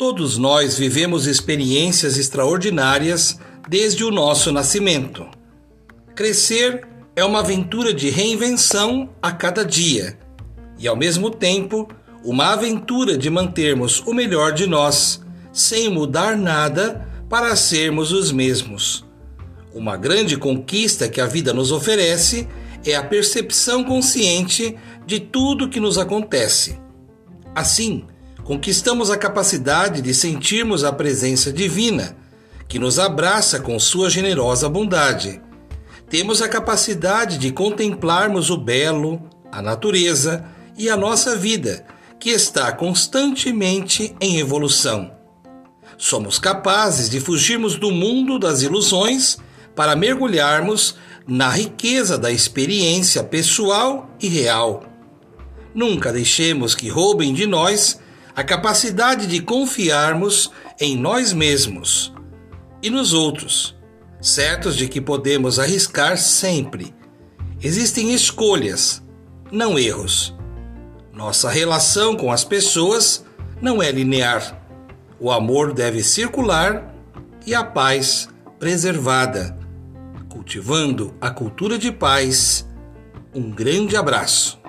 Todos nós vivemos experiências extraordinárias desde o nosso nascimento. Crescer é uma aventura de reinvenção a cada dia e, ao mesmo tempo, uma aventura de mantermos o melhor de nós, sem mudar nada para sermos os mesmos. Uma grande conquista que a vida nos oferece é a percepção consciente de tudo que nos acontece. Assim, conquistamos a capacidade de sentirmos a presença divina, que nos abraça com sua generosa bondade. Temos a capacidade de contemplarmos o belo, a natureza e a nossa vida, que está constantemente em evolução. Somos capazes de fugirmos do mundo das ilusões para mergulharmos na riqueza da experiência pessoal e real. Nunca deixemos que roubem de nós a capacidade de confiarmos em nós mesmos e nos outros, certos de que podemos arriscar sempre. Existem escolhas, não erros. Nossa relação com as pessoas não é linear. O amor deve circular e a paz preservada. Cultivando a cultura de paz. Um grande abraço.